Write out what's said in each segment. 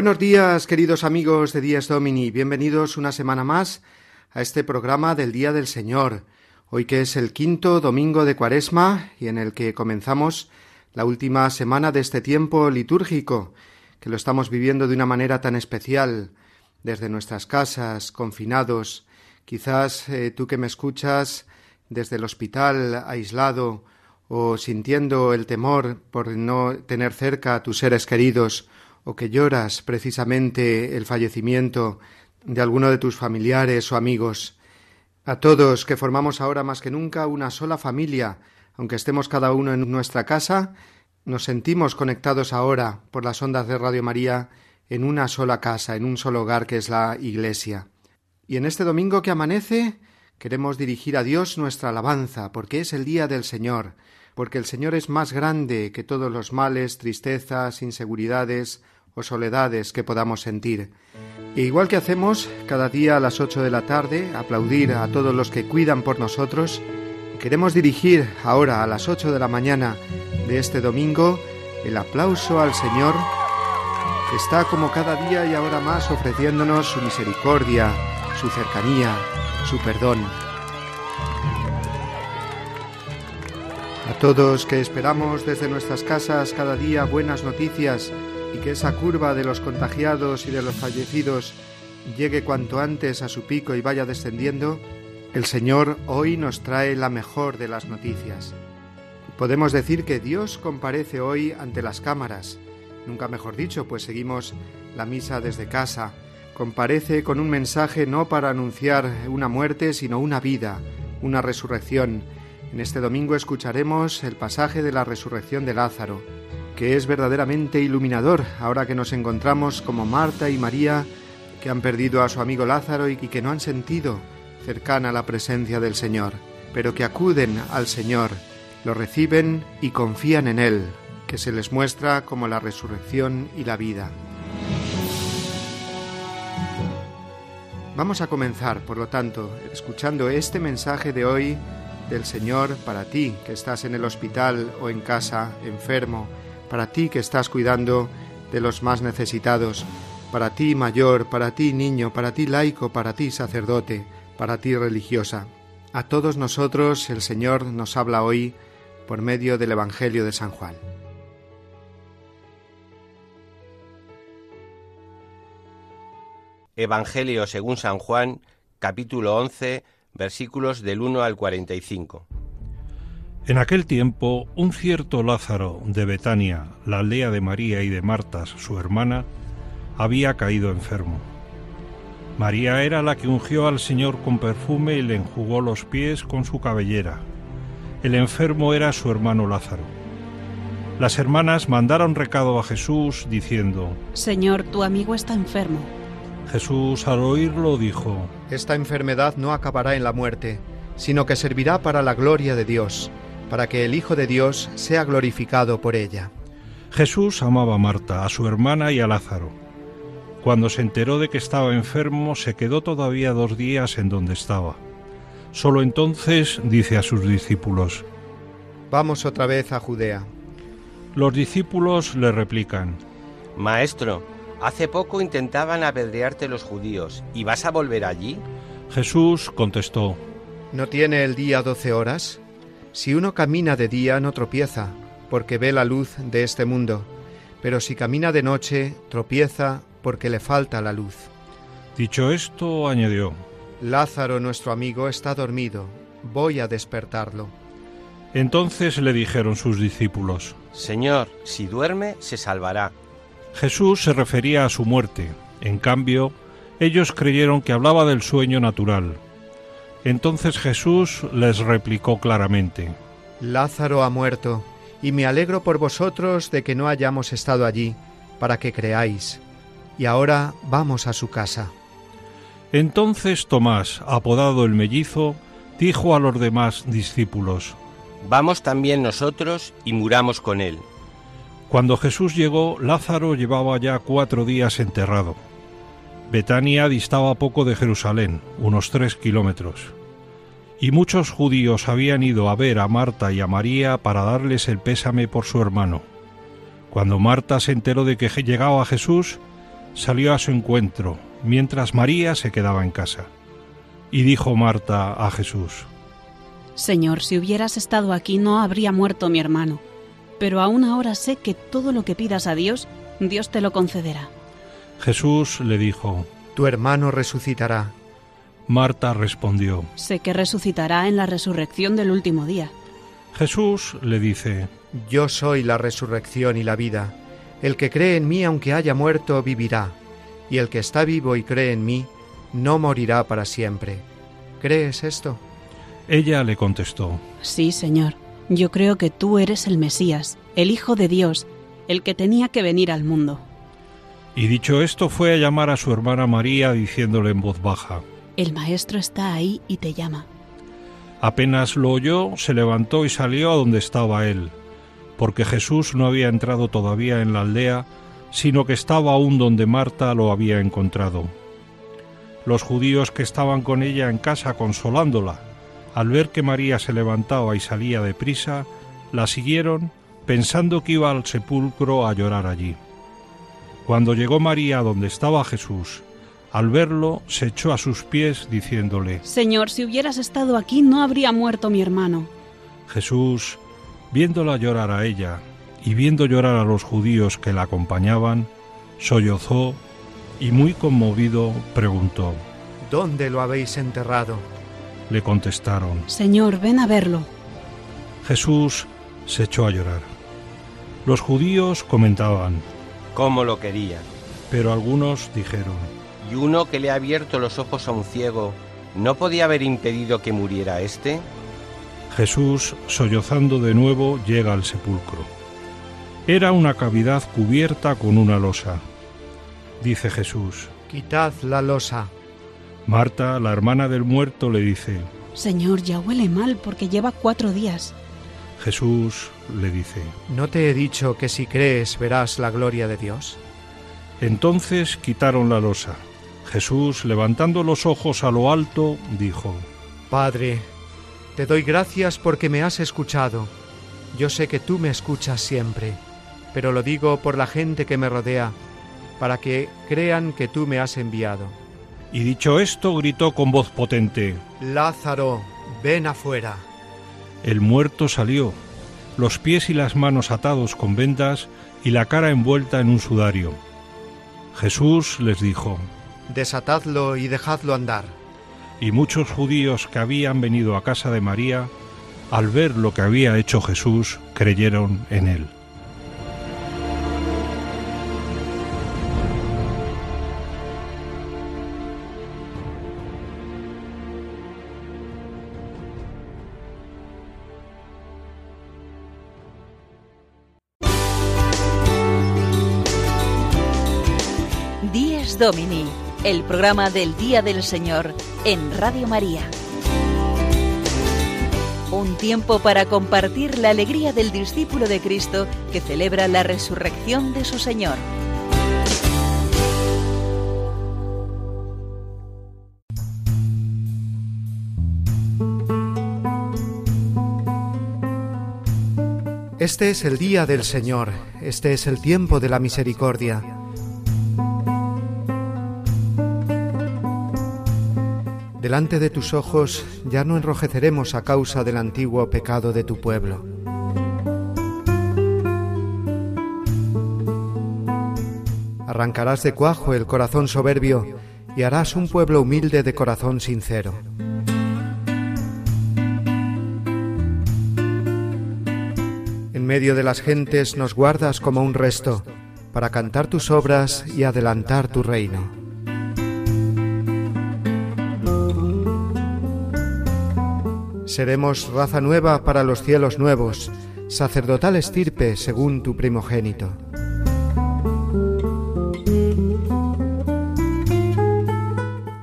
Buenos días, queridos amigos de Días Domini. Bienvenidos una semana más a este programa del Día del Señor. Hoy que es el quinto domingo de Cuaresma y en el que comenzamos la última semana de este tiempo litúrgico, que lo estamos viviendo de una manera tan especial, desde nuestras casas, confinados, quizás eh, tú que me escuchas desde el hospital, aislado, o sintiendo el temor por no tener cerca a tus seres queridos, o que lloras precisamente el fallecimiento de alguno de tus familiares o amigos, a todos que formamos ahora más que nunca una sola familia, aunque estemos cada uno en nuestra casa, nos sentimos conectados ahora por las ondas de Radio María en una sola casa, en un solo hogar que es la Iglesia. Y en este domingo que amanece queremos dirigir a Dios nuestra alabanza, porque es el día del Señor, porque el Señor es más grande que todos los males, tristezas, inseguridades o soledades que podamos sentir. E igual que hacemos cada día a las ocho de la tarde, aplaudir a todos los que cuidan por nosotros, queremos dirigir ahora a las ocho de la mañana de este domingo el aplauso al Señor que está como cada día y ahora más ofreciéndonos su misericordia, su cercanía, su perdón. A todos que esperamos desde nuestras casas cada día buenas noticias y que esa curva de los contagiados y de los fallecidos llegue cuanto antes a su pico y vaya descendiendo, el Señor hoy nos trae la mejor de las noticias. Podemos decir que Dios comparece hoy ante las cámaras, nunca mejor dicho, pues seguimos la misa desde casa, comparece con un mensaje no para anunciar una muerte, sino una vida, una resurrección. En este domingo escucharemos el pasaje de la resurrección de Lázaro, que es verdaderamente iluminador ahora que nos encontramos como Marta y María, que han perdido a su amigo Lázaro y que no han sentido cercana la presencia del Señor, pero que acuden al Señor, lo reciben y confían en Él, que se les muestra como la resurrección y la vida. Vamos a comenzar, por lo tanto, escuchando este mensaje de hoy del Señor para ti que estás en el hospital o en casa, enfermo, para ti que estás cuidando de los más necesitados, para ti mayor, para ti niño, para ti laico, para ti sacerdote, para ti religiosa. A todos nosotros el Señor nos habla hoy por medio del Evangelio de San Juan. Evangelio según San Juan, capítulo 11, versículos del 1 al 45. En aquel tiempo, un cierto Lázaro de Betania, la aldea de María y de Martas, su hermana, había caído enfermo. María era la que ungió al Señor con perfume y le enjugó los pies con su cabellera. El enfermo era su hermano Lázaro. Las hermanas mandaron recado a Jesús diciendo, Señor, tu amigo está enfermo. Jesús al oírlo dijo, Esta enfermedad no acabará en la muerte, sino que servirá para la gloria de Dios para que el Hijo de Dios sea glorificado por ella. Jesús amaba a Marta, a su hermana y a Lázaro. Cuando se enteró de que estaba enfermo, se quedó todavía dos días en donde estaba. Solo entonces dice a sus discípulos, Vamos otra vez a Judea. Los discípulos le replican, Maestro, hace poco intentaban apedrearte los judíos, ¿y vas a volver allí? Jesús contestó, ¿No tiene el día doce horas? Si uno camina de día no tropieza, porque ve la luz de este mundo, pero si camina de noche tropieza porque le falta la luz. Dicho esto, añadió, Lázaro nuestro amigo está dormido, voy a despertarlo. Entonces le dijeron sus discípulos, Señor, si duerme, se salvará. Jesús se refería a su muerte, en cambio, ellos creyeron que hablaba del sueño natural. Entonces Jesús les replicó claramente, Lázaro ha muerto, y me alegro por vosotros de que no hayamos estado allí, para que creáis. Y ahora vamos a su casa. Entonces Tomás, apodado el mellizo, dijo a los demás discípulos, Vamos también nosotros y muramos con él. Cuando Jesús llegó, Lázaro llevaba ya cuatro días enterrado. Betania distaba poco de Jerusalén, unos tres kilómetros. Y muchos judíos habían ido a ver a Marta y a María para darles el pésame por su hermano. Cuando Marta se enteró de que llegaba Jesús, salió a su encuentro, mientras María se quedaba en casa. Y dijo Marta a Jesús, Señor, si hubieras estado aquí no habría muerto mi hermano, pero aún ahora sé que todo lo que pidas a Dios, Dios te lo concederá. Jesús le dijo, Tu hermano resucitará. Marta respondió, Sé que resucitará en la resurrección del último día. Jesús le dice, Yo soy la resurrección y la vida. El que cree en mí aunque haya muerto, vivirá. Y el que está vivo y cree en mí, no morirá para siempre. ¿Crees esto? Ella le contestó, Sí, Señor, yo creo que tú eres el Mesías, el Hijo de Dios, el que tenía que venir al mundo. Y dicho esto fue a llamar a su hermana María diciéndole en voz baja. El Maestro está ahí y te llama. Apenas lo oyó, se levantó y salió a donde estaba él, porque Jesús no había entrado todavía en la aldea, sino que estaba aún donde Marta lo había encontrado. Los judíos que estaban con ella en casa consolándola, al ver que María se levantaba y salía de prisa, la siguieron pensando que iba al sepulcro a llorar allí. Cuando llegó María donde estaba Jesús, al verlo se echó a sus pies diciéndole, Señor, si hubieras estado aquí no habría muerto mi hermano. Jesús, viéndola llorar a ella y viendo llorar a los judíos que la acompañaban, sollozó y muy conmovido preguntó. ¿Dónde lo habéis enterrado? Le contestaron. Señor, ven a verlo. Jesús se echó a llorar. Los judíos comentaban, ¿Cómo lo quería? pero algunos dijeron, ¿Y uno que le ha abierto los ojos a un ciego no podía haber impedido que muriera éste? Jesús, sollozando de nuevo, llega al sepulcro. Era una cavidad cubierta con una losa. Dice Jesús. Quitad la losa. Marta, la hermana del muerto, le dice. Señor, ya huele mal porque lleva cuatro días. Jesús le dice. ¿No te he dicho que si crees verás la gloria de Dios? Entonces quitaron la losa. Jesús, levantando los ojos a lo alto, dijo. Padre, te doy gracias porque me has escuchado. Yo sé que tú me escuchas siempre, pero lo digo por la gente que me rodea, para que crean que tú me has enviado. Y dicho esto, gritó con voz potente. Lázaro, ven afuera. El muerto salió, los pies y las manos atados con vendas y la cara envuelta en un sudario. Jesús les dijo, Desatadlo y dejadlo andar. y muchos judíos que habían venido a casa de María, al ver lo que había hecho Jesús, creyeron en él. Domini, el programa del Día del Señor en Radio María. Un tiempo para compartir la alegría del discípulo de Cristo que celebra la resurrección de su Señor. Este es el día del Señor, este es el tiempo de la misericordia. Delante de tus ojos ya no enrojeceremos a causa del antiguo pecado de tu pueblo. Arrancarás de cuajo el corazón soberbio y harás un pueblo humilde de corazón sincero. En medio de las gentes nos guardas como un resto, para cantar tus obras y adelantar tu reino. Seremos raza nueva para los cielos nuevos, sacerdotal estirpe según tu primogénito.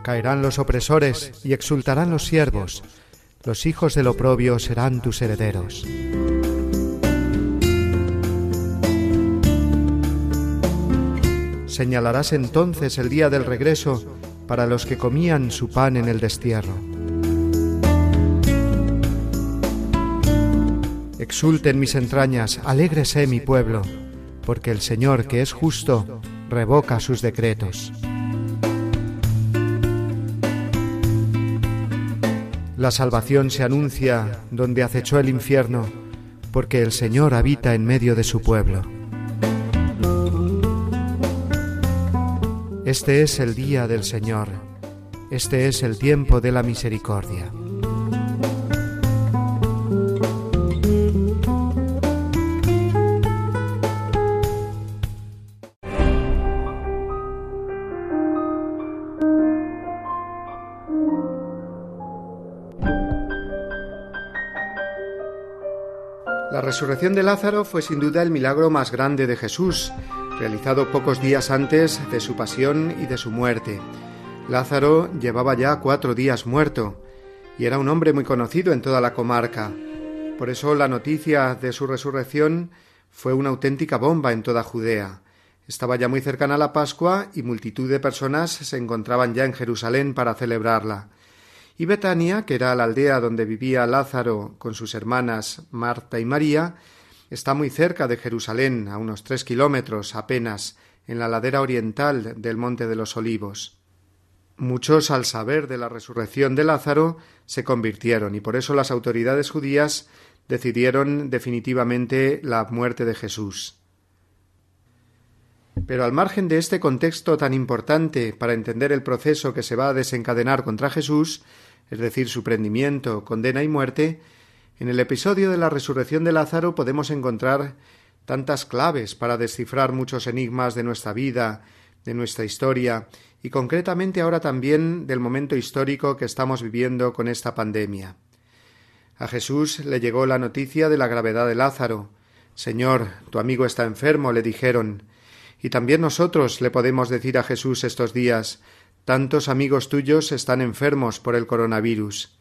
Caerán los opresores y exultarán los siervos, los hijos del oprobio serán tus herederos. Señalarás entonces el día del regreso para los que comían su pan en el destierro. Exulten mis entrañas, alégrese mi pueblo, porque el Señor, que es justo, revoca sus decretos. La salvación se anuncia donde acechó el infierno, porque el Señor habita en medio de su pueblo. Este es el día del Señor, este es el tiempo de la misericordia. Resurrección de Lázaro fue sin duda el milagro más grande de Jesús, realizado pocos días antes de su pasión y de su muerte. Lázaro llevaba ya cuatro días muerto y era un hombre muy conocido en toda la comarca. Por eso la noticia de su resurrección fue una auténtica bomba en toda Judea. Estaba ya muy cercana la Pascua y multitud de personas se encontraban ya en Jerusalén para celebrarla. Y Betania, que era la aldea donde vivía Lázaro con sus hermanas Marta y María, Está muy cerca de Jerusalén, a unos tres kilómetros apenas, en la ladera oriental del Monte de los Olivos. Muchos, al saber de la resurrección de Lázaro, se convirtieron, y por eso las autoridades judías decidieron definitivamente la muerte de Jesús. Pero al margen de este contexto tan importante para entender el proceso que se va a desencadenar contra Jesús, es decir, su prendimiento, condena y muerte, en el episodio de la resurrección de Lázaro podemos encontrar tantas claves para descifrar muchos enigmas de nuestra vida, de nuestra historia y concretamente ahora también del momento histórico que estamos viviendo con esta pandemia. A Jesús le llegó la noticia de la gravedad de Lázaro. Señor, tu amigo está enfermo, le dijeron. Y también nosotros le podemos decir a Jesús estos días tantos amigos tuyos están enfermos por el coronavirus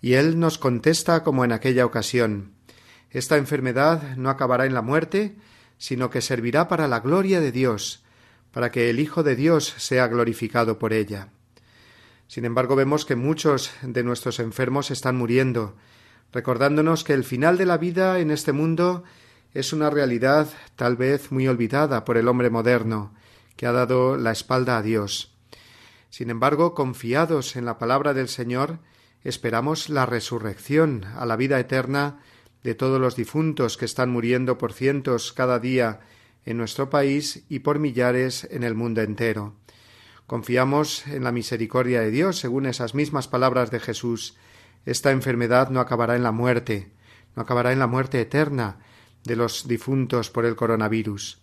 y él nos contesta como en aquella ocasión Esta enfermedad no acabará en la muerte, sino que servirá para la gloria de Dios, para que el Hijo de Dios sea glorificado por ella. Sin embargo, vemos que muchos de nuestros enfermos están muriendo, recordándonos que el final de la vida en este mundo es una realidad tal vez muy olvidada por el hombre moderno, que ha dado la espalda a Dios. Sin embargo, confiados en la palabra del Señor, esperamos la resurrección a la vida eterna de todos los difuntos que están muriendo por cientos cada día en nuestro país y por millares en el mundo entero. Confiamos en la misericordia de Dios, según esas mismas palabras de Jesús. Esta enfermedad no acabará en la muerte, no acabará en la muerte eterna de los difuntos por el coronavirus.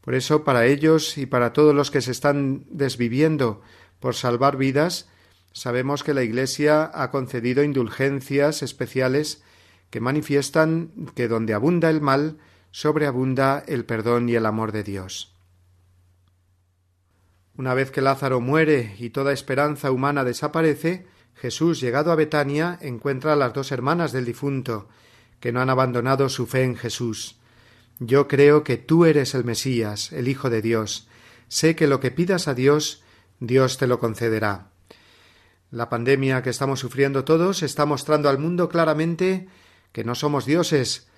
Por eso, para ellos y para todos los que se están desviviendo por salvar vidas, Sabemos que la Iglesia ha concedido indulgencias especiales que manifiestan que donde abunda el mal, sobreabunda el perdón y el amor de Dios. Una vez que Lázaro muere y toda esperanza humana desaparece, Jesús, llegado a Betania, encuentra a las dos hermanas del difunto, que no han abandonado su fe en Jesús. Yo creo que tú eres el Mesías, el Hijo de Dios. Sé que lo que pidas a Dios, Dios te lo concederá. La pandemia que estamos sufriendo todos está mostrando al mundo claramente que no somos dioses,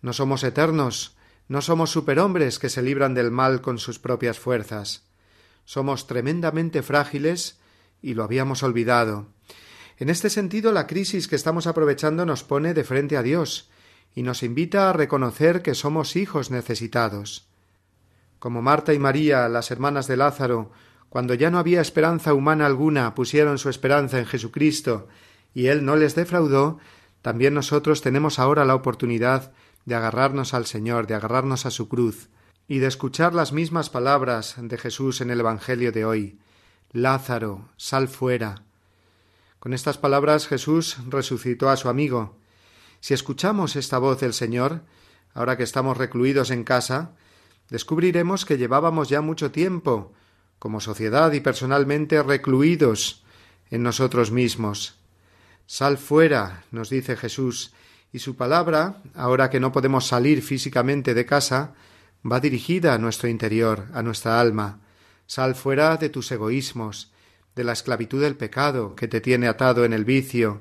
no somos eternos, no somos superhombres que se libran del mal con sus propias fuerzas. Somos tremendamente frágiles y lo habíamos olvidado. En este sentido, la crisis que estamos aprovechando nos pone de frente a Dios y nos invita a reconocer que somos hijos necesitados. Como Marta y María, las hermanas de Lázaro, cuando ya no había esperanza humana alguna, pusieron su esperanza en Jesucristo y Él no les defraudó, también nosotros tenemos ahora la oportunidad de agarrarnos al Señor, de agarrarnos a su cruz, y de escuchar las mismas palabras de Jesús en el Evangelio de hoy Lázaro, sal fuera. Con estas palabras Jesús resucitó a su amigo. Si escuchamos esta voz del Señor, ahora que estamos recluidos en casa, descubriremos que llevábamos ya mucho tiempo, como sociedad y personalmente, recluidos en nosotros mismos. Sal fuera, nos dice Jesús, y su palabra, ahora que no podemos salir físicamente de casa, va dirigida a nuestro interior, a nuestra alma. Sal fuera de tus egoísmos, de la esclavitud del pecado que te tiene atado en el vicio,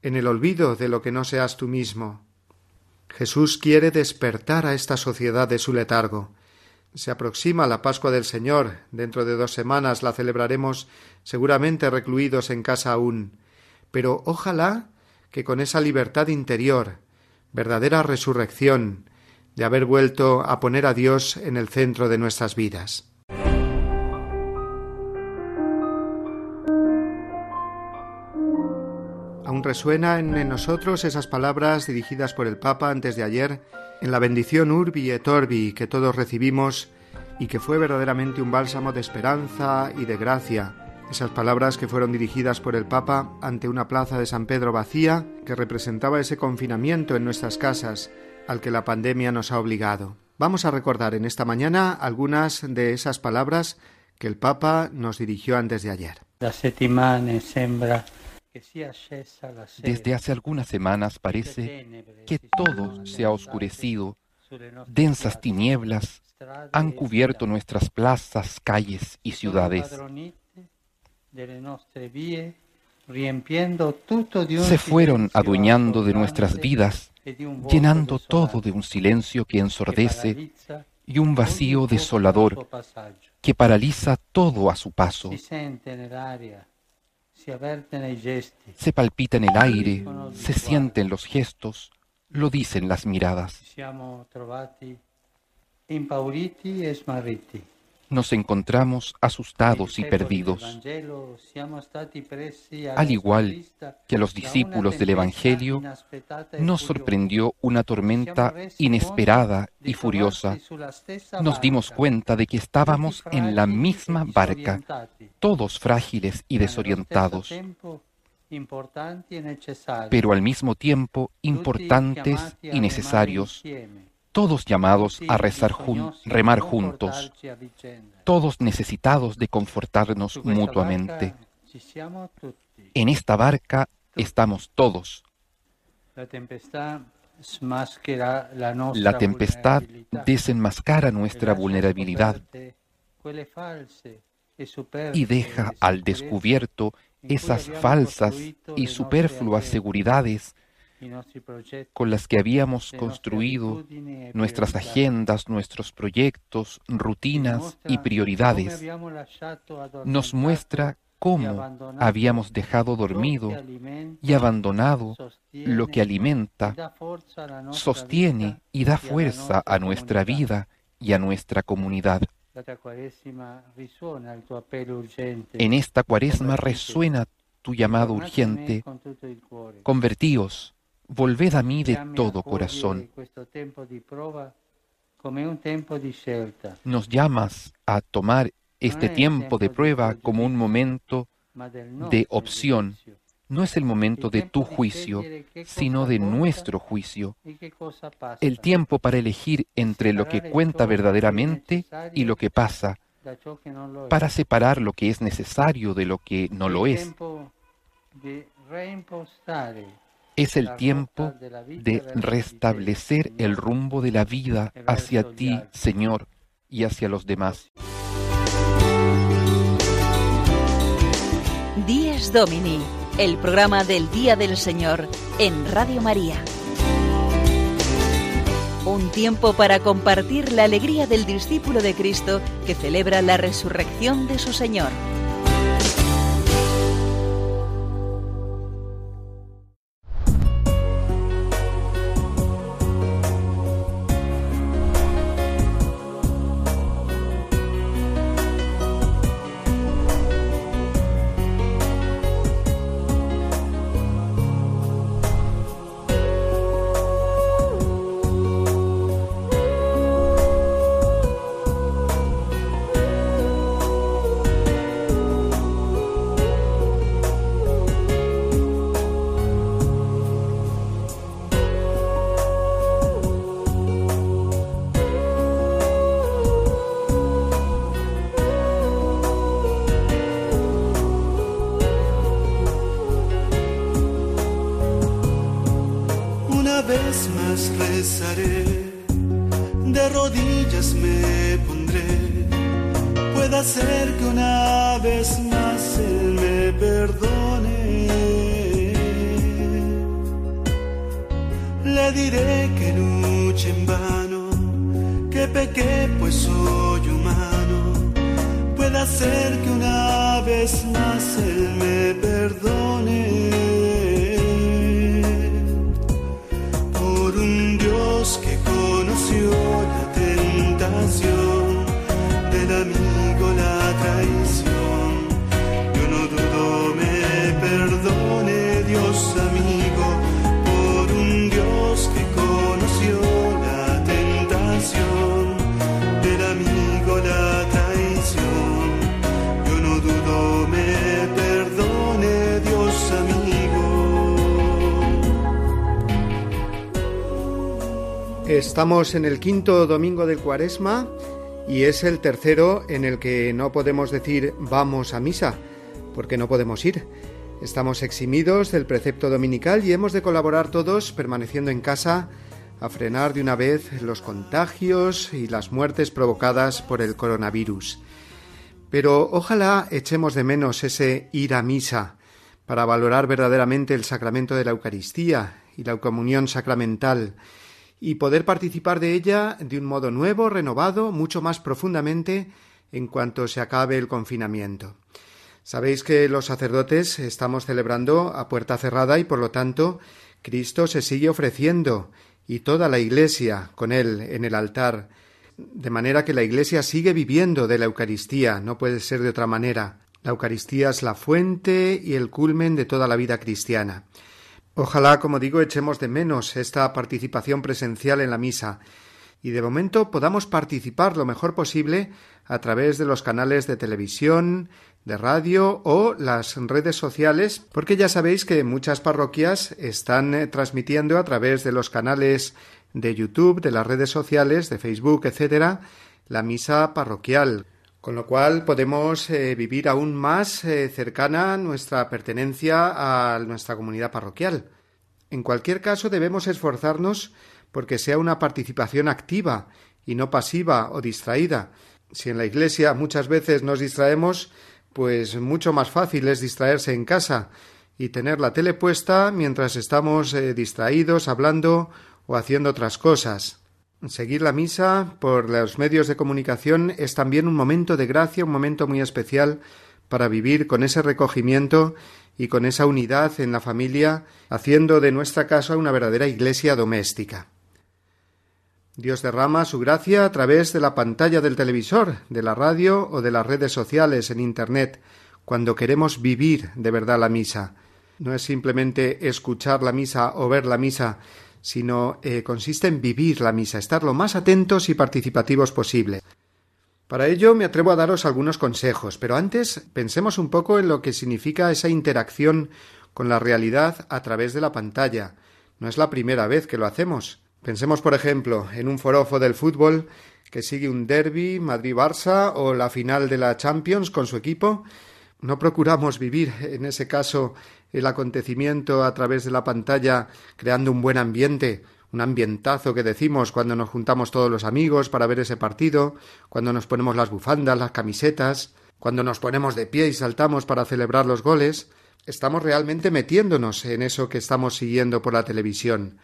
en el olvido de lo que no seas tú mismo. Jesús quiere despertar a esta sociedad de su letargo. Se aproxima la Pascua del Señor. Dentro de dos semanas la celebraremos seguramente recluidos en casa aún. Pero ojalá que con esa libertad interior, verdadera resurrección, de haber vuelto a poner a Dios en el centro de nuestras vidas. Aún resuena en nosotros esas palabras dirigidas por el Papa antes de ayer en la bendición Urbi et Orbi que todos recibimos y que fue verdaderamente un bálsamo de esperanza y de gracia. Esas palabras que fueron dirigidas por el Papa ante una plaza de San Pedro vacía que representaba ese confinamiento en nuestras casas al que la pandemia nos ha obligado. Vamos a recordar en esta mañana algunas de esas palabras que el Papa nos dirigió antes de ayer. Desde hace algunas semanas parece que todo se ha oscurecido, densas tinieblas han cubierto nuestras plazas, calles y ciudades. Se fueron adueñando de nuestras vidas, llenando todo de un silencio que ensordece y un vacío desolador que paraliza todo a su paso. Se palpita en el aire, se sienten los gestos, lo dicen las miradas. Nos encontramos asustados y perdidos. Al igual que a los discípulos del Evangelio, nos sorprendió una tormenta inesperada y furiosa. Nos dimos cuenta de que estábamos en la misma barca, todos frágiles y desorientados pero al mismo tiempo importantes y necesarios, todos llamados a rezar remar juntos, todos necesitados de confortarnos mutuamente. En esta barca estamos todos. La tempestad desenmascara nuestra vulnerabilidad y deja al descubierto. esas falsas y superfluas seguridades con las que habíamos construido nuestras agendas, nuestros proyectos, rutinas y prioridades, nos muestra cómo habíamos dejado dormido y abandonado lo que alimenta, sostiene y da fuerza a nuestra vida y a nuestra comunidad. En esta cuaresma resuena tu llamado urgente. Convertíos, volved a mí de todo corazón. Nos llamas a tomar este tiempo de prueba como un momento de opción. No es el momento de tu juicio, sino de nuestro juicio. El tiempo para elegir entre lo que cuenta verdaderamente y lo que pasa, para separar lo que es necesario de lo que no lo es es el tiempo de restablecer el rumbo de la vida hacia ti, Señor, y hacia los demás. Díez Domini, el programa del Día del Señor en Radio María. Un tiempo para compartir la alegría del discípulo de Cristo que celebra la resurrección de su Señor. Estamos en el quinto domingo del Cuaresma y es el tercero en el que no podemos decir vamos a misa, porque no podemos ir. Estamos eximidos del precepto dominical y hemos de colaborar todos permaneciendo en casa a frenar de una vez los contagios y las muertes provocadas por el coronavirus. Pero ojalá echemos de menos ese ir a misa para valorar verdaderamente el sacramento de la Eucaristía y la comunión sacramental y poder participar de ella de un modo nuevo, renovado, mucho más profundamente en cuanto se acabe el confinamiento. Sabéis que los sacerdotes estamos celebrando a puerta cerrada y por lo tanto Cristo se sigue ofreciendo y toda la Iglesia con él en el altar, de manera que la Iglesia sigue viviendo de la Eucaristía, no puede ser de otra manera. La Eucaristía es la fuente y el culmen de toda la vida cristiana. Ojalá, como digo, echemos de menos esta participación presencial en la misa y de momento podamos participar lo mejor posible a través de los canales de televisión, de radio o las redes sociales, porque ya sabéis que muchas parroquias están eh, transmitiendo a través de los canales de YouTube, de las redes sociales, de Facebook, etcétera, la misa parroquial, con lo cual podemos eh, vivir aún más eh, cercana nuestra pertenencia a nuestra comunidad parroquial. En cualquier caso debemos esforzarnos porque sea una participación activa y no pasiva o distraída. Si en la Iglesia muchas veces nos distraemos, pues mucho más fácil es distraerse en casa y tener la tele puesta mientras estamos eh, distraídos, hablando o haciendo otras cosas. Seguir la misa por los medios de comunicación es también un momento de gracia, un momento muy especial para vivir con ese recogimiento y con esa unidad en la familia, haciendo de nuestra casa una verdadera iglesia doméstica. Dios derrama su gracia a través de la pantalla del televisor, de la radio o de las redes sociales en Internet, cuando queremos vivir de verdad la misa. No es simplemente escuchar la misa o ver la misa, sino eh, consiste en vivir la misa, estar lo más atentos y participativos posible. Para ello me atrevo a daros algunos consejos, pero antes pensemos un poco en lo que significa esa interacción con la realidad a través de la pantalla. No es la primera vez que lo hacemos. Pensemos, por ejemplo, en un forofo del fútbol que sigue un derby Madrid-Barça o la final de la Champions con su equipo. No procuramos vivir, en ese caso, el acontecimiento a través de la pantalla creando un buen ambiente, un ambientazo que decimos cuando nos juntamos todos los amigos para ver ese partido, cuando nos ponemos las bufandas, las camisetas, cuando nos ponemos de pie y saltamos para celebrar los goles, estamos realmente metiéndonos en eso que estamos siguiendo por la televisión.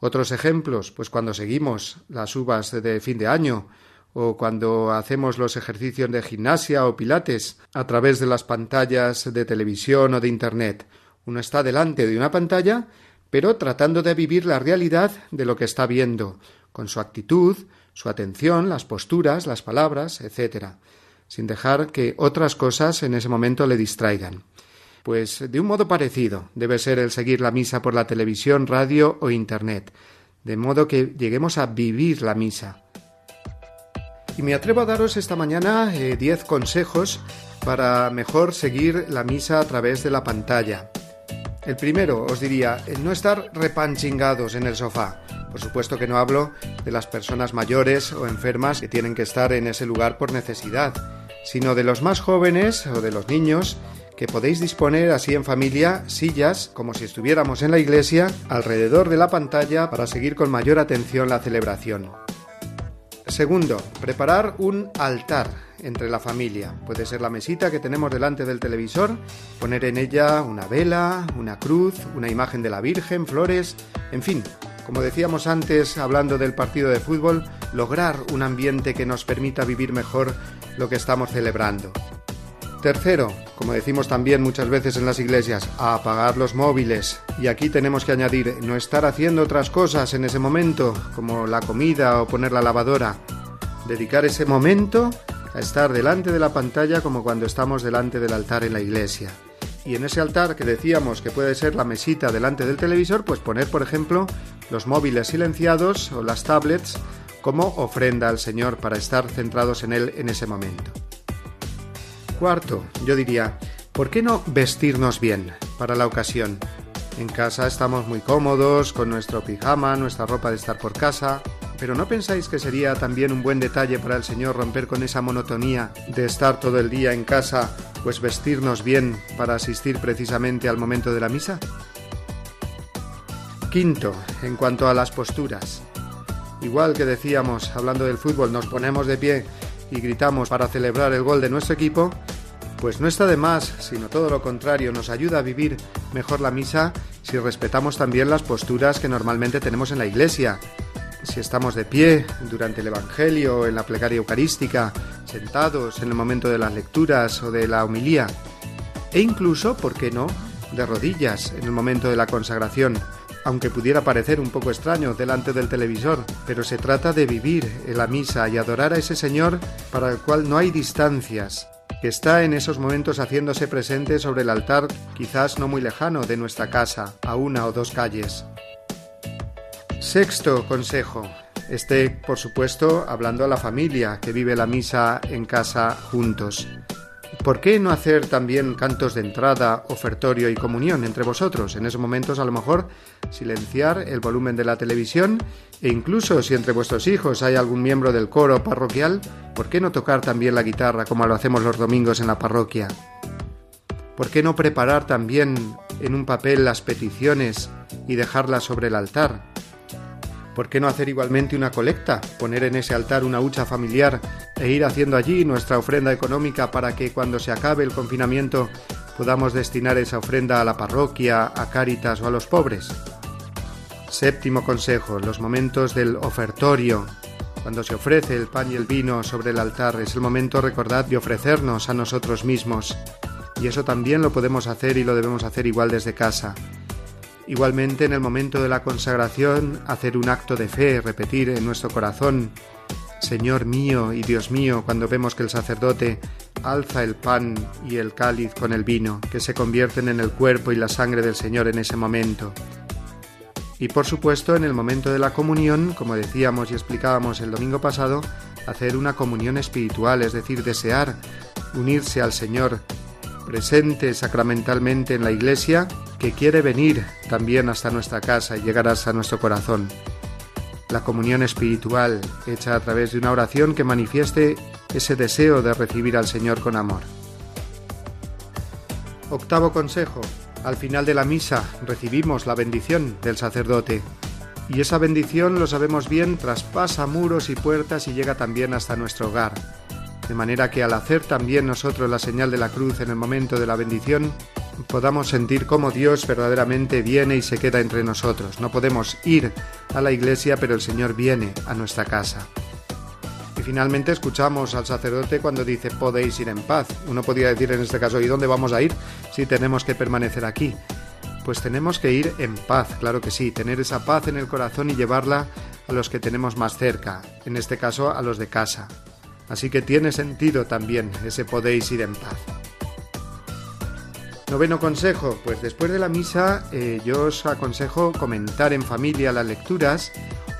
Otros ejemplos, pues cuando seguimos las uvas de fin de año, o cuando hacemos los ejercicios de gimnasia o pilates a través de las pantallas de televisión o de Internet, uno está delante de una pantalla, pero tratando de vivir la realidad de lo que está viendo, con su actitud, su atención, las posturas, las palabras, etc., sin dejar que otras cosas en ese momento le distraigan. Pues de un modo parecido debe ser el seguir la misa por la televisión, radio o Internet, de modo que lleguemos a vivir la misa. Y me atrevo a daros esta mañana eh, diez consejos para mejor seguir la misa a través de la pantalla. El primero, os diría, no estar repanchingados en el sofá. Por supuesto que no hablo de las personas mayores o enfermas que tienen que estar en ese lugar por necesidad, sino de los más jóvenes o de los niños que podéis disponer así en familia sillas, como si estuviéramos en la iglesia, alrededor de la pantalla para seguir con mayor atención la celebración. Segundo, preparar un altar entre la familia. Puede ser la mesita que tenemos delante del televisor, poner en ella una vela, una cruz, una imagen de la Virgen, flores, en fin, como decíamos antes hablando del partido de fútbol, lograr un ambiente que nos permita vivir mejor lo que estamos celebrando. Tercero, como decimos también muchas veces en las iglesias, apagar los móviles. Y aquí tenemos que añadir, no estar haciendo otras cosas en ese momento, como la comida o poner la lavadora. Dedicar ese momento a estar delante de la pantalla como cuando estamos delante del altar en la iglesia. Y en ese altar que decíamos que puede ser la mesita delante del televisor, pues poner, por ejemplo, los móviles silenciados o las tablets como ofrenda al Señor para estar centrados en Él en ese momento. Cuarto, yo diría, ¿por qué no vestirnos bien para la ocasión? En casa estamos muy cómodos, con nuestro pijama, nuestra ropa de estar por casa, pero ¿no pensáis que sería también un buen detalle para el Señor romper con esa monotonía de estar todo el día en casa, pues vestirnos bien para asistir precisamente al momento de la misa? Quinto, en cuanto a las posturas. Igual que decíamos, hablando del fútbol, nos ponemos de pie y gritamos para celebrar el gol de nuestro equipo, pues no está de más, sino todo lo contrario, nos ayuda a vivir mejor la misa si respetamos también las posturas que normalmente tenemos en la iglesia. Si estamos de pie durante el Evangelio, en la plegaria eucarística, sentados en el momento de las lecturas o de la homilía, e incluso, ¿por qué no?, de rodillas en el momento de la consagración, aunque pudiera parecer un poco extraño delante del televisor, pero se trata de vivir en la misa y adorar a ese Señor para el cual no hay distancias, que está en esos momentos haciéndose presente sobre el altar quizás no muy lejano de nuestra casa, a una o dos calles. Sexto consejo. Este, por supuesto, hablando a la familia que vive la misa en casa juntos. ¿Por qué no hacer también cantos de entrada, ofertorio y comunión entre vosotros? En esos momentos a lo mejor silenciar el volumen de la televisión e incluso si entre vuestros hijos hay algún miembro del coro parroquial, ¿por qué no tocar también la guitarra como lo hacemos los domingos en la parroquia? ¿Por qué no preparar también en un papel las peticiones y dejarlas sobre el altar? ¿Por qué no hacer igualmente una colecta? Poner en ese altar una hucha familiar e ir haciendo allí nuestra ofrenda económica para que cuando se acabe el confinamiento podamos destinar esa ofrenda a la parroquia, a Cáritas o a los pobres. Séptimo consejo, los momentos del ofertorio. Cuando se ofrece el pan y el vino sobre el altar es el momento, recordad, de ofrecernos a nosotros mismos. Y eso también lo podemos hacer y lo debemos hacer igual desde casa. Igualmente en el momento de la consagración, hacer un acto de fe, repetir en nuestro corazón, Señor mío y Dios mío, cuando vemos que el sacerdote alza el pan y el cáliz con el vino, que se convierten en el cuerpo y la sangre del Señor en ese momento. Y por supuesto, en el momento de la comunión, como decíamos y explicábamos el domingo pasado, hacer una comunión espiritual, es decir, desear unirse al Señor, presente sacramentalmente en la Iglesia, que quiere venir también hasta nuestra casa y llegar hasta nuestro corazón. La comunión espiritual, hecha a través de una oración que manifieste ese deseo de recibir al Señor con amor. Octavo consejo. Al final de la misa recibimos la bendición del sacerdote. Y esa bendición, lo sabemos bien, traspasa muros y puertas y llega también hasta nuestro hogar. De manera que al hacer también nosotros la señal de la cruz en el momento de la bendición, podamos sentir cómo Dios verdaderamente viene y se queda entre nosotros. No podemos ir a la iglesia, pero el Señor viene a nuestra casa. Y finalmente escuchamos al sacerdote cuando dice podéis ir en paz. Uno podría decir en este caso, ¿y dónde vamos a ir si tenemos que permanecer aquí? Pues tenemos que ir en paz, claro que sí, tener esa paz en el corazón y llevarla a los que tenemos más cerca, en este caso a los de casa. Así que tiene sentido también ese podéis ir en paz. Noveno consejo, pues después de la misa eh, yo os aconsejo comentar en familia las lecturas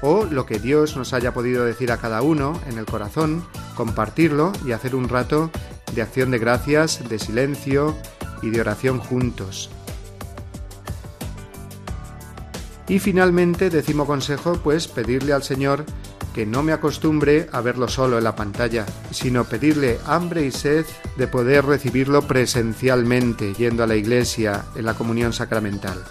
o lo que Dios nos haya podido decir a cada uno en el corazón, compartirlo y hacer un rato de acción de gracias, de silencio y de oración juntos. Y finalmente, décimo consejo, pues pedirle al Señor que no me acostumbre a verlo solo en la pantalla, sino pedirle hambre y sed de poder recibirlo presencialmente, yendo a la iglesia en la comunión sacramental.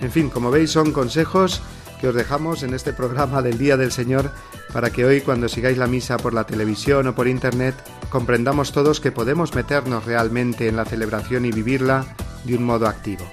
En fin, como veis son consejos que os dejamos en este programa del Día del Señor para que hoy cuando sigáis la misa por la televisión o por internet comprendamos todos que podemos meternos realmente en la celebración y vivirla de un modo activo.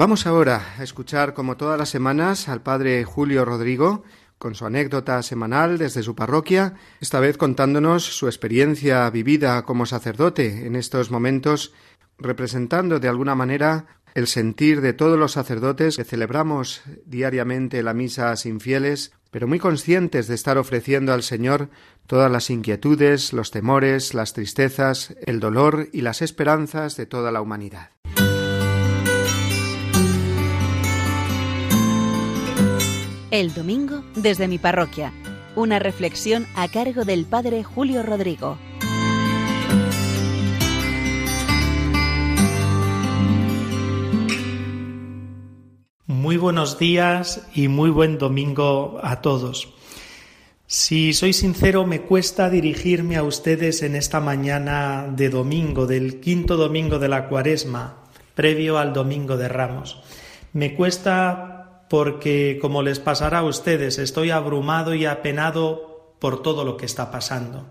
Vamos ahora a escuchar, como todas las semanas, al padre Julio Rodrigo con su anécdota semanal desde su parroquia, esta vez contándonos su experiencia vivida como sacerdote en estos momentos, representando de alguna manera el sentir de todos los sacerdotes que celebramos diariamente la misa sin fieles, pero muy conscientes de estar ofreciendo al Señor todas las inquietudes, los temores, las tristezas, el dolor y las esperanzas de toda la humanidad. El domingo desde mi parroquia. Una reflexión a cargo del Padre Julio Rodrigo. Muy buenos días y muy buen domingo a todos. Si soy sincero, me cuesta dirigirme a ustedes en esta mañana de domingo, del quinto domingo de la cuaresma, previo al domingo de Ramos. Me cuesta porque, como les pasará a ustedes, estoy abrumado y apenado por todo lo que está pasando.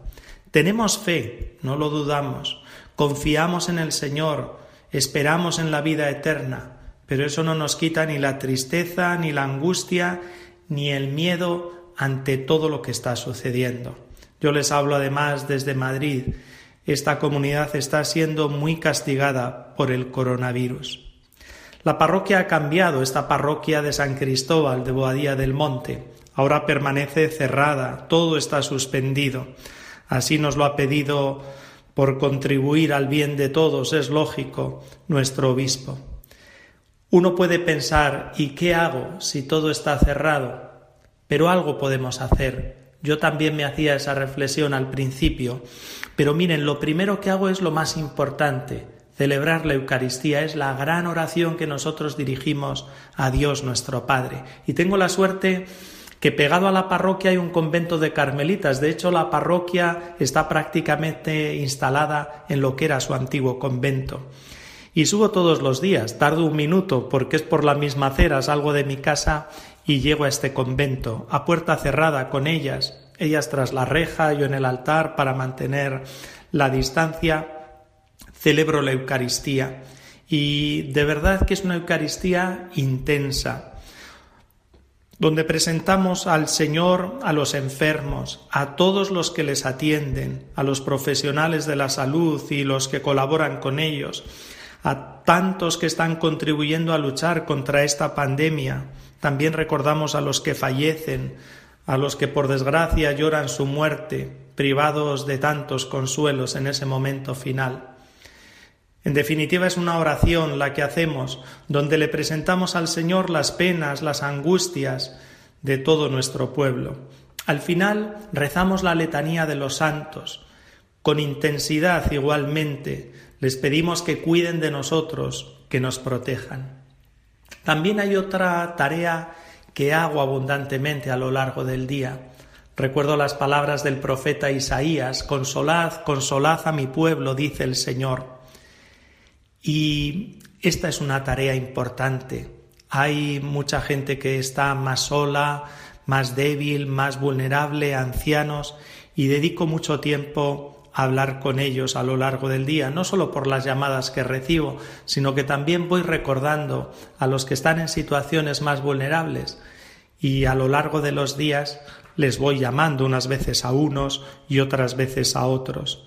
Tenemos fe, no lo dudamos, confiamos en el Señor, esperamos en la vida eterna, pero eso no nos quita ni la tristeza, ni la angustia, ni el miedo ante todo lo que está sucediendo. Yo les hablo además desde Madrid. Esta comunidad está siendo muy castigada por el coronavirus. La parroquia ha cambiado, esta parroquia de San Cristóbal de Boadía del Monte. Ahora permanece cerrada, todo está suspendido. Así nos lo ha pedido por contribuir al bien de todos, es lógico, nuestro obispo. Uno puede pensar, ¿y qué hago si todo está cerrado? Pero algo podemos hacer. Yo también me hacía esa reflexión al principio. Pero miren, lo primero que hago es lo más importante, Celebrar la Eucaristía es la gran oración que nosotros dirigimos a Dios nuestro Padre. Y tengo la suerte que pegado a la parroquia hay un convento de carmelitas. De hecho, la parroquia está prácticamente instalada en lo que era su antiguo convento. Y subo todos los días, tardo un minuto porque es por la misma acera, salgo de mi casa y llego a este convento, a puerta cerrada con ellas, ellas tras la reja, yo en el altar para mantener la distancia celebro la Eucaristía y de verdad que es una Eucaristía intensa, donde presentamos al Señor a los enfermos, a todos los que les atienden, a los profesionales de la salud y los que colaboran con ellos, a tantos que están contribuyendo a luchar contra esta pandemia. También recordamos a los que fallecen, a los que por desgracia lloran su muerte, privados de tantos consuelos en ese momento final. En definitiva es una oración la que hacemos, donde le presentamos al Señor las penas, las angustias de todo nuestro pueblo. Al final rezamos la letanía de los santos. Con intensidad igualmente les pedimos que cuiden de nosotros, que nos protejan. También hay otra tarea que hago abundantemente a lo largo del día. Recuerdo las palabras del profeta Isaías, Consolad, consolad a mi pueblo, dice el Señor. Y esta es una tarea importante. Hay mucha gente que está más sola, más débil, más vulnerable, ancianos, y dedico mucho tiempo a hablar con ellos a lo largo del día, no solo por las llamadas que recibo, sino que también voy recordando a los que están en situaciones más vulnerables y a lo largo de los días les voy llamando unas veces a unos y otras veces a otros.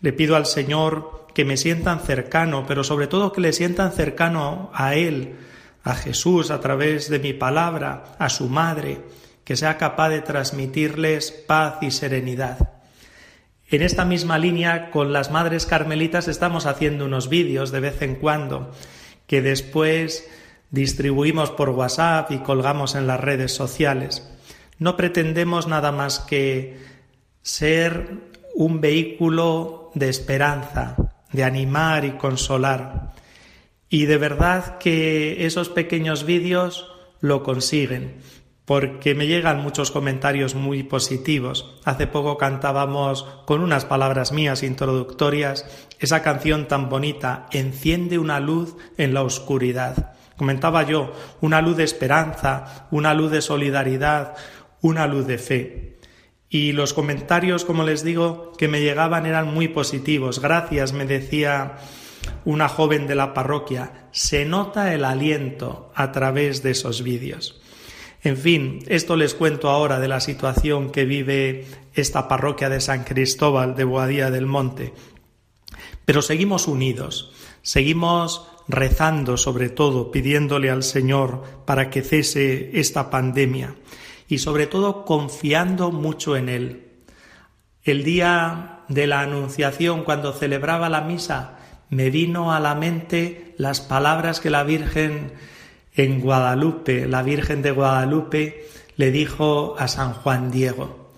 Le pido al Señor que me sientan cercano, pero sobre todo que le sientan cercano a Él, a Jesús a través de mi palabra, a su madre, que sea capaz de transmitirles paz y serenidad. En esta misma línea, con las madres carmelitas estamos haciendo unos vídeos de vez en cuando, que después distribuimos por WhatsApp y colgamos en las redes sociales. No pretendemos nada más que ser un vehículo de esperanza, de animar y consolar. Y de verdad que esos pequeños vídeos lo consiguen. porque me llegan muchos comentarios muy positivos. Hace poco cantábamos con unas palabras mías introductorias esa canción tan bonita, Enciende una luz en la oscuridad. Comentaba yo, una luz de esperanza, una luz de solidaridad, una luz de fe. Y los comentarios, como les digo, que me llegaban eran muy positivos. Gracias, me decía una joven de la parroquia. Se nota el aliento a través de esos vídeos. En fin, esto les cuento ahora de la situación que vive esta parroquia de San Cristóbal de Boadía del Monte. Pero seguimos unidos, seguimos rezando sobre todo, pidiéndole al Señor para que cese esta pandemia y sobre todo confiando mucho en Él. El día de la Anunciación, cuando celebraba la misa, me vino a la mente las palabras que la Virgen en Guadalupe, la Virgen de Guadalupe le dijo a San Juan Diego,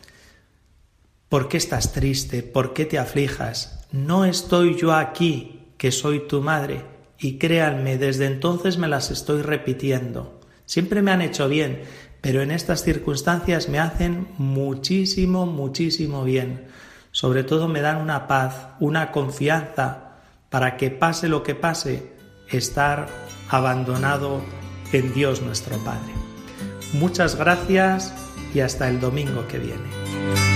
¿por qué estás triste? ¿Por qué te aflijas? No estoy yo aquí, que soy tu madre, y créanme, desde entonces me las estoy repitiendo. Siempre me han hecho bien, pero en estas circunstancias me hacen muchísimo, muchísimo bien. Sobre todo me dan una paz, una confianza para que pase lo que pase, estar abandonado en Dios nuestro Padre. Muchas gracias y hasta el domingo que viene.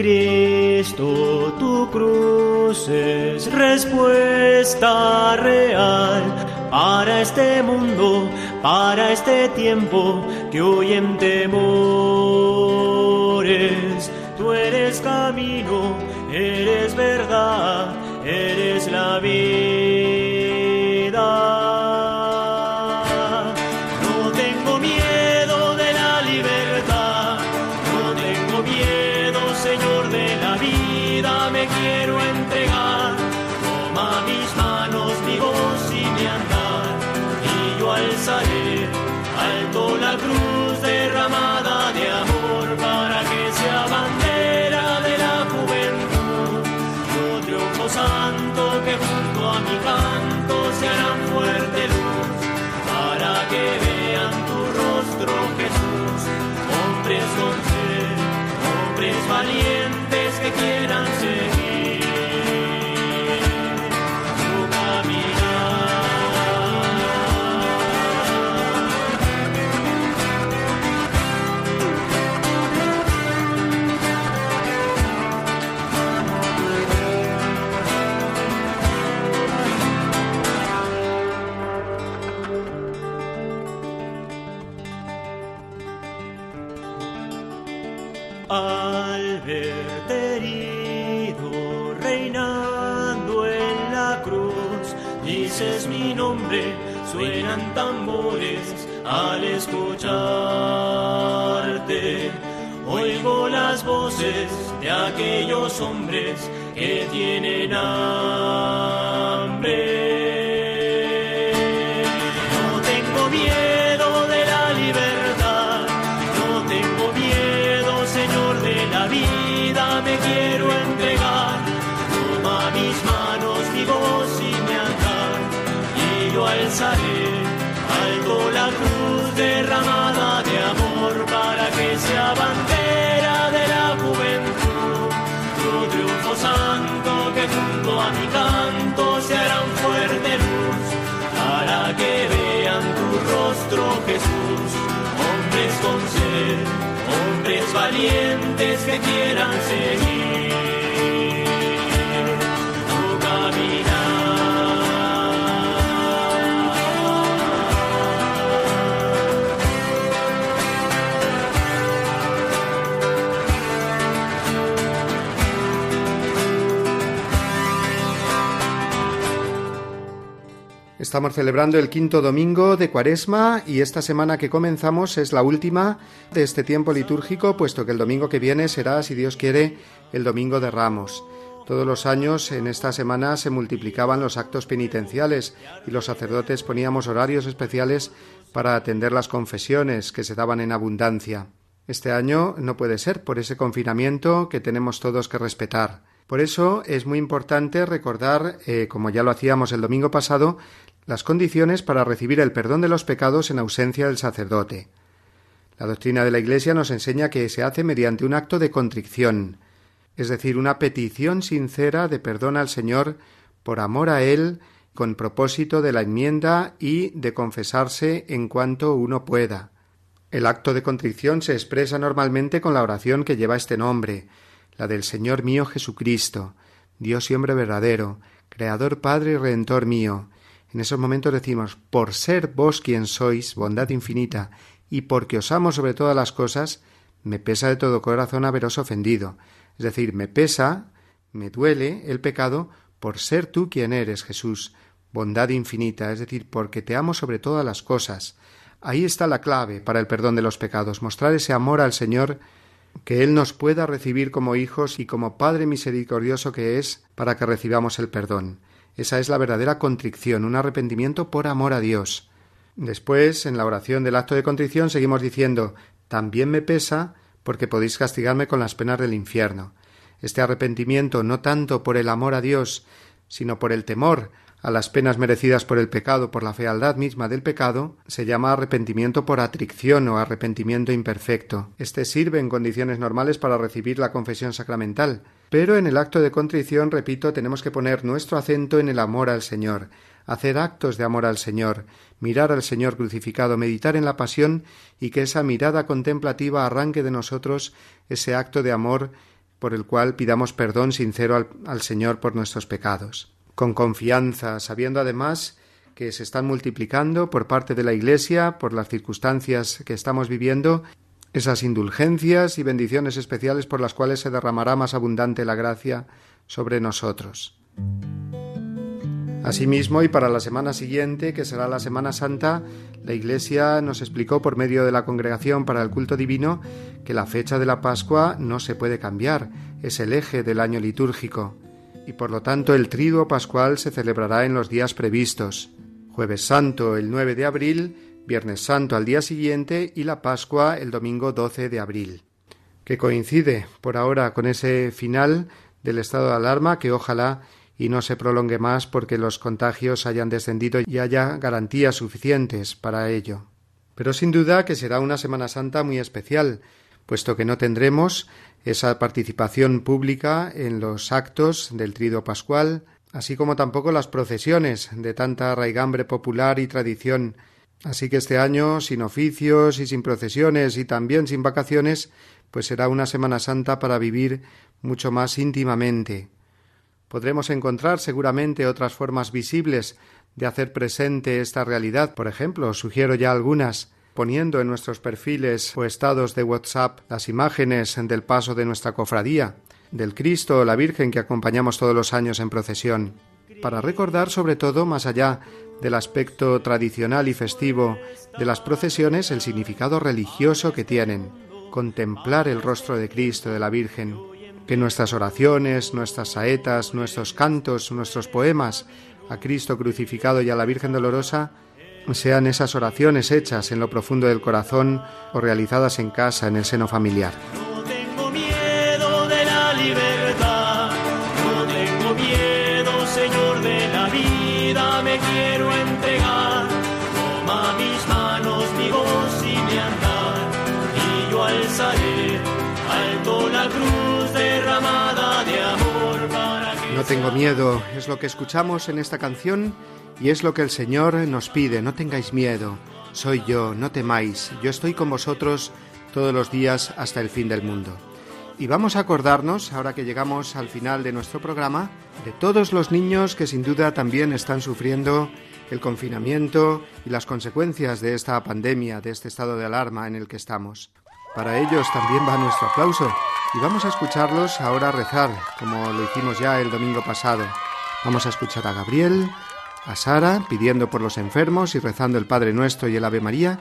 Cristo, tu cruz es respuesta real para este mundo para este tiempo que hoy en temores. Tú eres camino, eres verdad, eres la vida. Al escucharte. Oigo las voces de aquellos hombres que tienen hambre. Valientes que quieran seguir. Estamos celebrando el quinto domingo de Cuaresma y esta semana que comenzamos es la última de este tiempo litúrgico, puesto que el domingo que viene será, si Dios quiere, el domingo de Ramos. Todos los años en esta semana se multiplicaban los actos penitenciales y los sacerdotes poníamos horarios especiales para atender las confesiones que se daban en abundancia. Este año no puede ser por ese confinamiento que tenemos todos que respetar. Por eso es muy importante recordar, eh, como ya lo hacíamos el domingo pasado, las condiciones para recibir el perdón de los pecados en ausencia del sacerdote. La doctrina de la Iglesia nos enseña que se hace mediante un acto de contrición, es decir, una petición sincera de perdón al Señor por amor a Él, con propósito de la enmienda y de confesarse en cuanto uno pueda. El acto de contrición se expresa normalmente con la oración que lleva este nombre, la del Señor mío Jesucristo, Dios y hombre verdadero, Creador, Padre y Redentor mío, en esos momentos decimos, por ser vos quien sois, bondad infinita, y porque os amo sobre todas las cosas, me pesa de todo corazón haberos ofendido. Es decir, me pesa, me duele el pecado por ser tú quien eres, Jesús, bondad infinita, es decir, porque te amo sobre todas las cosas. Ahí está la clave para el perdón de los pecados, mostrar ese amor al Señor que Él nos pueda recibir como hijos y como Padre misericordioso que es para que recibamos el perdón. Esa es la verdadera contrición, un arrepentimiento por amor a Dios. Después, en la oración del acto de contrición, seguimos diciendo también me pesa porque podéis castigarme con las penas del infierno. Este arrepentimiento no tanto por el amor a Dios, sino por el temor a las penas merecidas por el pecado, por la fealdad misma del pecado, se llama arrepentimiento por atricción o arrepentimiento imperfecto. Este sirve en condiciones normales para recibir la confesión sacramental, pero en el acto de contrición, repito, tenemos que poner nuestro acento en el amor al Señor, hacer actos de amor al Señor, mirar al Señor crucificado, meditar en la pasión y que esa mirada contemplativa arranque de nosotros ese acto de amor por el cual pidamos perdón sincero al, al Señor por nuestros pecados. Con confianza, sabiendo además que se están multiplicando por parte de la Iglesia, por las circunstancias que estamos viviendo, esas indulgencias y bendiciones especiales por las cuales se derramará más abundante la gracia sobre nosotros. Asimismo, y para la semana siguiente, que será la Semana Santa, la Iglesia nos explicó por medio de la Congregación para el Culto Divino que la fecha de la Pascua no se puede cambiar, es el eje del año litúrgico y por lo tanto el triduo pascual se celebrará en los días previstos. Jueves Santo el 9 de abril, Viernes Santo al día siguiente y la Pascua el domingo 12 de abril, que coincide por ahora con ese final del estado de alarma que ojalá y no se prolongue más porque los contagios hayan descendido y haya garantías suficientes para ello. Pero sin duda que será una Semana Santa muy especial, puesto que no tendremos esa participación pública en los actos del trido pascual, así como tampoco las procesiones de tanta raigambre popular y tradición. Así que este año, sin oficios y sin procesiones y también sin vacaciones, pues será una Semana Santa para vivir mucho más íntimamente. Podremos encontrar seguramente otras formas visibles de hacer presente esta realidad. Por ejemplo, sugiero ya algunas poniendo en nuestros perfiles o estados de WhatsApp las imágenes del paso de nuestra cofradía, del Cristo o la Virgen que acompañamos todos los años en procesión, para recordar sobre todo, más allá del aspecto tradicional y festivo de las procesiones, el significado religioso que tienen, contemplar el rostro de Cristo, de la Virgen, que nuestras oraciones, nuestras saetas, nuestros cantos, nuestros poemas a Cristo crucificado y a la Virgen dolorosa sean esas oraciones hechas en lo profundo del corazón o realizadas en casa, en el seno familiar. Tengo miedo, es lo que escuchamos en esta canción y es lo que el Señor nos pide, no tengáis miedo, soy yo, no temáis, yo estoy con vosotros todos los días hasta el fin del mundo. Y vamos a acordarnos, ahora que llegamos al final de nuestro programa, de todos los niños que sin duda también están sufriendo el confinamiento y las consecuencias de esta pandemia, de este estado de alarma en el que estamos. Para ellos también va nuestro aplauso y vamos a escucharlos ahora rezar, como lo hicimos ya el domingo pasado. Vamos a escuchar a Gabriel, a Sara pidiendo por los enfermos y rezando el Padre Nuestro y el Ave María,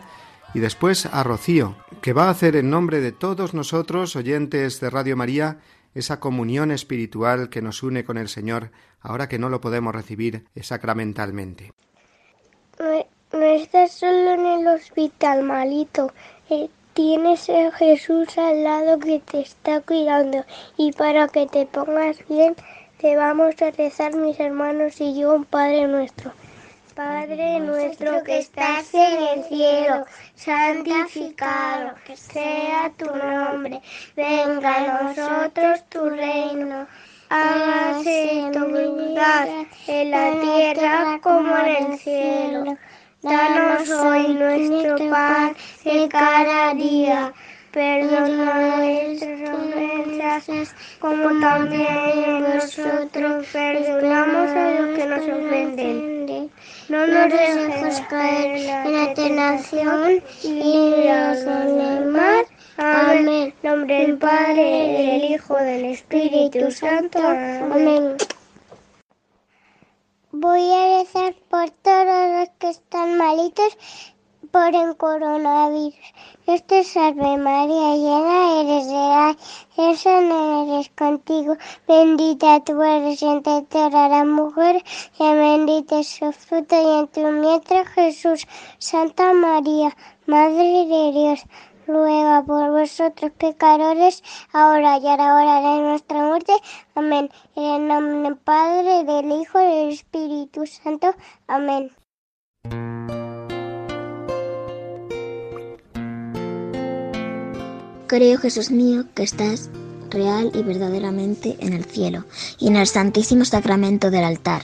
y después a Rocío, que va a hacer en nombre de todos nosotros, oyentes de Radio María, esa comunión espiritual que nos une con el Señor, ahora que no lo podemos recibir sacramentalmente. No, estás solo en el hospital, malito. Eh, tienes a Jesús al lado que te está cuidando y para que te pongas bien te vamos a rezar mis hermanos y yo un Padre nuestro. Padre nuestro que estás en el cielo, santificado sea tu nombre, venga a nosotros tu reino, hágase tu voluntad en la tierra como en el cielo. Danos hoy nuestro pan de cada día, perdona nuestras como también nosotros perdonamos a los que nos ofenden no nos dejes caer en la tentación y líbranos del mal. Amén. Nombre del Padre, del Hijo, del Espíritu Santo. Amén. Voy a rezar por todos los que están malitos por el coronavirus. Dios te salve María, llena eres de gracia, el Señor eres contigo, bendita tú eres entre todas las mujeres, y bendito es su fruto y en tu vientre Jesús. Santa María, Madre de Dios, ruega por vosotros pecadores, ahora y a la hora de nuestra muerte. Amén. En el nombre del Padre, del Hijo y del Espíritu Santo. Amén. Creo, Jesús mío, que estás real y verdaderamente en el cielo y en el santísimo sacramento del altar.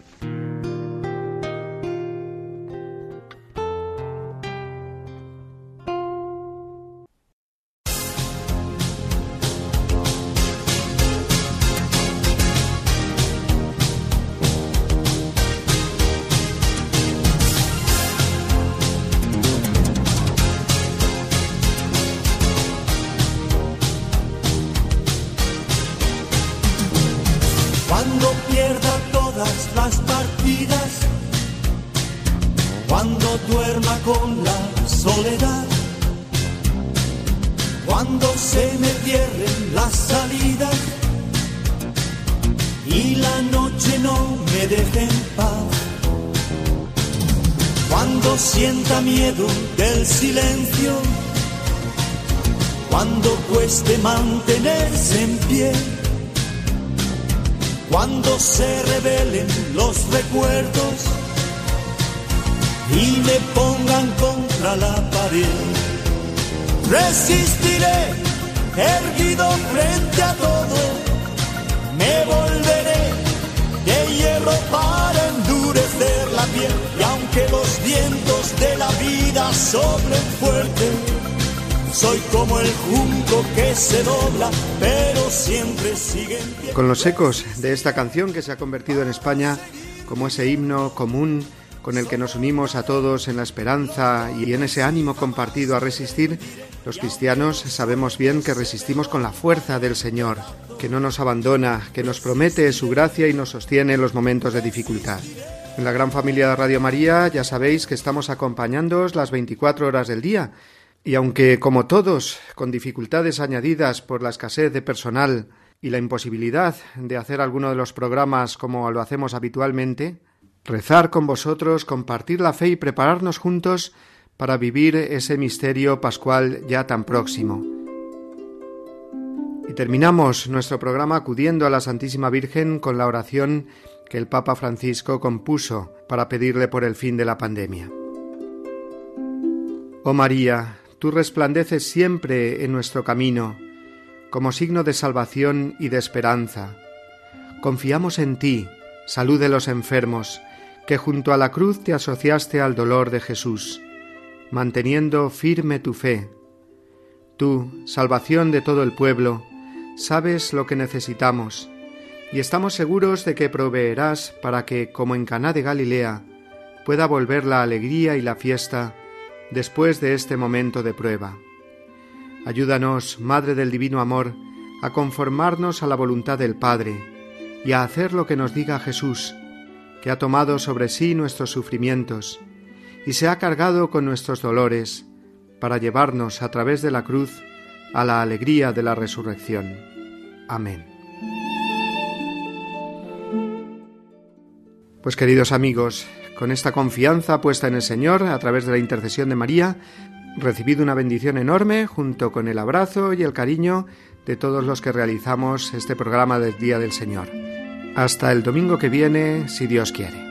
Los ecos de esta canción que se ha convertido en España como ese himno común con el que nos unimos a todos en la esperanza y en ese ánimo compartido a resistir, los cristianos sabemos bien que resistimos con la fuerza del Señor, que no nos abandona, que nos promete su gracia y nos sostiene en los momentos de dificultad. En la gran familia de Radio María ya sabéis que estamos acompañándoos las 24 horas del día y aunque, como todos, con dificultades añadidas por la escasez de personal y la imposibilidad de hacer alguno de los programas como lo hacemos habitualmente, rezar con vosotros, compartir la fe y prepararnos juntos para vivir ese misterio pascual ya tan próximo. Y terminamos nuestro programa acudiendo a la Santísima Virgen con la oración que el Papa Francisco compuso para pedirle por el fin de la pandemia. Oh María, tú resplandeces siempre en nuestro camino, como signo de salvación y de esperanza. Confiamos en ti, salud de los enfermos, que junto a la cruz te asociaste al dolor de Jesús, manteniendo firme tu fe. Tú, salvación de todo el pueblo, sabes lo que necesitamos, y estamos seguros de que proveerás para que, como en Caná de Galilea, pueda volver la alegría y la fiesta después de este momento de prueba. Ayúdanos, Madre del Divino Amor, a conformarnos a la voluntad del Padre y a hacer lo que nos diga Jesús, que ha tomado sobre sí nuestros sufrimientos y se ha cargado con nuestros dolores para llevarnos a través de la cruz a la alegría de la resurrección. Amén. Pues queridos amigos, con esta confianza puesta en el Señor a través de la intercesión de María, recibid una bendición enorme junto con el abrazo y el cariño de todos los que realizamos este programa del Día del Señor. Hasta el domingo que viene, si Dios quiere.